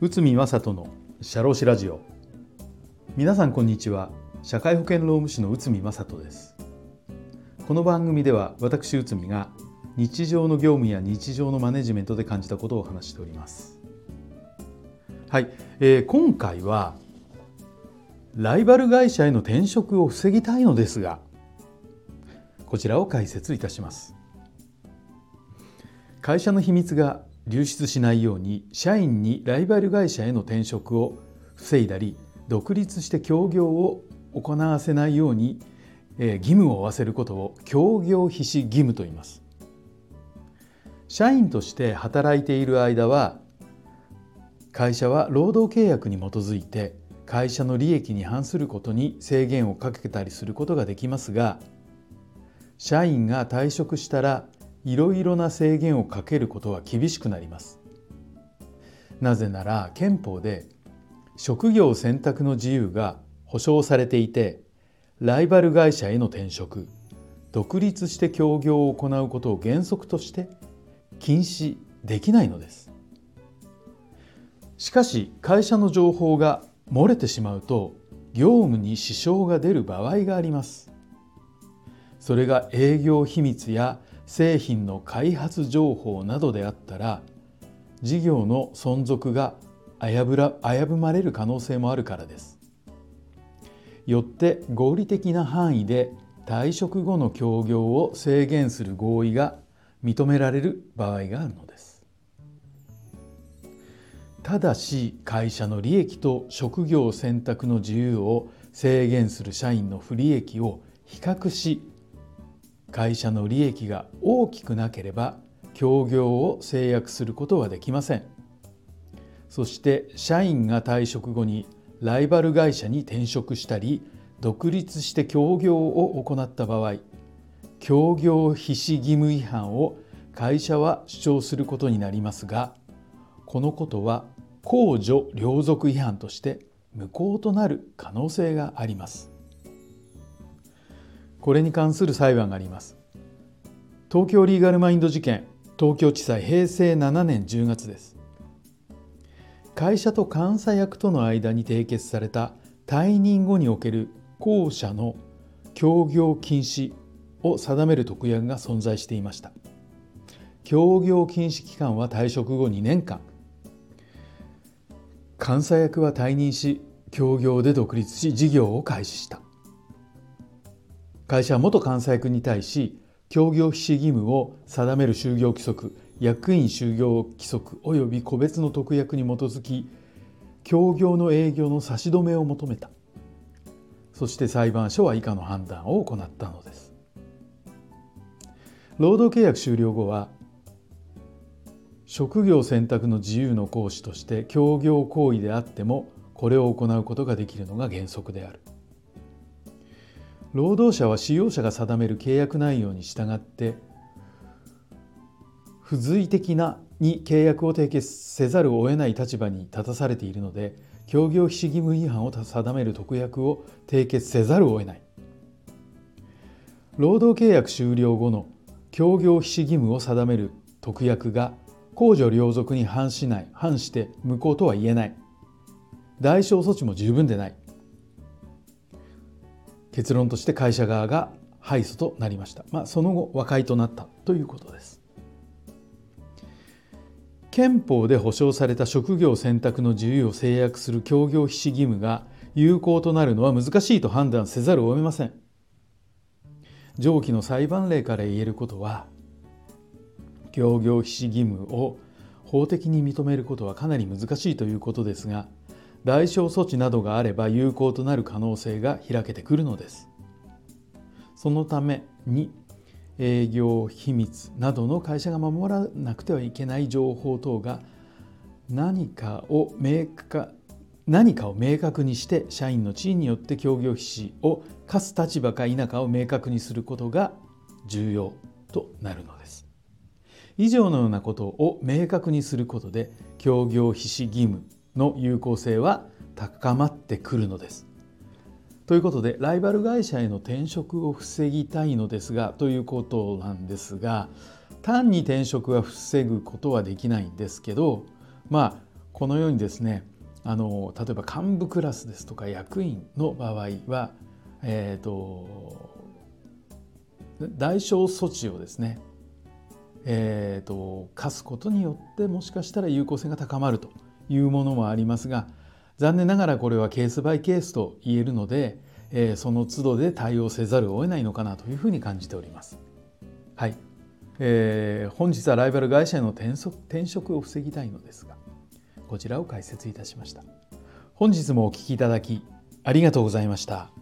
内海正人の社労士ラジオ。皆さんこんにちは。社会保険労務士の内海正人です。この番組では私内海が日常の業務や日常のマネジメントで感じたことを話しております。はい、えー、今回はライバル会社への転職を防ぎたいのですがこちらを解説いたします。会社の秘密が流出しないように社員にライバル会社への転職を防いだり独立して協業を行わせないように義務を負わせることを協業必至義務と言います。社員として働いている間は会社は労働契約に基づいて会社の利益に反することに制限をかけたりすることができますが社員が退職したらいろいろな制限をかけることは厳しくなります。なぜなら憲法で職業選択の自由が保障されていてライバル会社への転職独立して協業を行うことを原則として禁止できないのです。しかし会社の情報が漏れてしまうと業務に支障が出る場合があります。それが営業秘密や製品の開発情報などであったら事業の存続が危ぶら危ぶまれる可能性もあるからです。よって合理的な範囲で退職後の協業を制限する合意が認められる場合があるのです。ただし会社の利益と職業選択の自由を制限する社員の不利益を比較し会社の利益が大きくなければ協業を制約することはできません。そして社員が退職後にライバル会社に転職したり独立して協業を行った場合協業必至義務違反を会社は主張することになりますがこのことは公序良俗違反として無効となる可能性があります。これに関する裁判があります。東京リーガルマインド事件東京地裁平成7年10月です。会社と監査役との間に締結された退任後における後者の協業禁止を定める特約が存在していました。協業禁止期間は退職後2年間。監査役は退任し協業で独立し事業を開始した。会社は元監査役に対し協業必至義務を定める就業規則役員就業規則及び個別の特約に基づき協業の営業の差し止めを求めた。そして裁判所は以下の判断を行ったのです。労働契約終了後は職業選択の自由の行使として協業行為であってもこれを行うことができるのが原則である。労働者は使用者が定める契約内容に従って不随的なに契約を締結せざるを得ない立場に立たされているので協業非義務違反を定める特約を締結せざるを得ない。労働契約終了後の協業非義務を定める特約が公序良俗に反しない反して無効とは言えない。代償措置も十分でない。結論として会社側が敗訴となりました、まあ、その後和解となったということです。憲法で保障された職業選択の自由を制約する協業必至義務が有効となるのは難しいと判断せざるを得ません。上記の裁判例から言えることは協業必至義務を法的に認めることはかなり難しいということですが代償措置などがあれば有効となる可能性が開けてくるのです。そのために営業秘密などの会社が守らなくてはいけない情報等が何かを明確何かを明確にして社員の地位によって協業費を課す立場か否かを明確にすることが重要となるのです。以上のようなことを明確にすることで協業費義務の有効性は高まってくるのです。ということでライバル会社への転職を防ぎたいのですがということなんですが単に転職は防ぐことはできないんですけどまあこのようにですねあの例えば幹部クラスですとか役員の場合は、えーと、代償措置をですね、えーと課すことによってもしかしたら有効性が高まると。いうものもありますが残念ながらこれはケースバイケースと言えるので、えー、その都度で対応せざるを得ないのかなというふうに感じております。はい、えー、本日はライバル会社への転職転職を防ぎたいのですがこちらを解説いたしました。本日もお聴きいただきありがとうございました。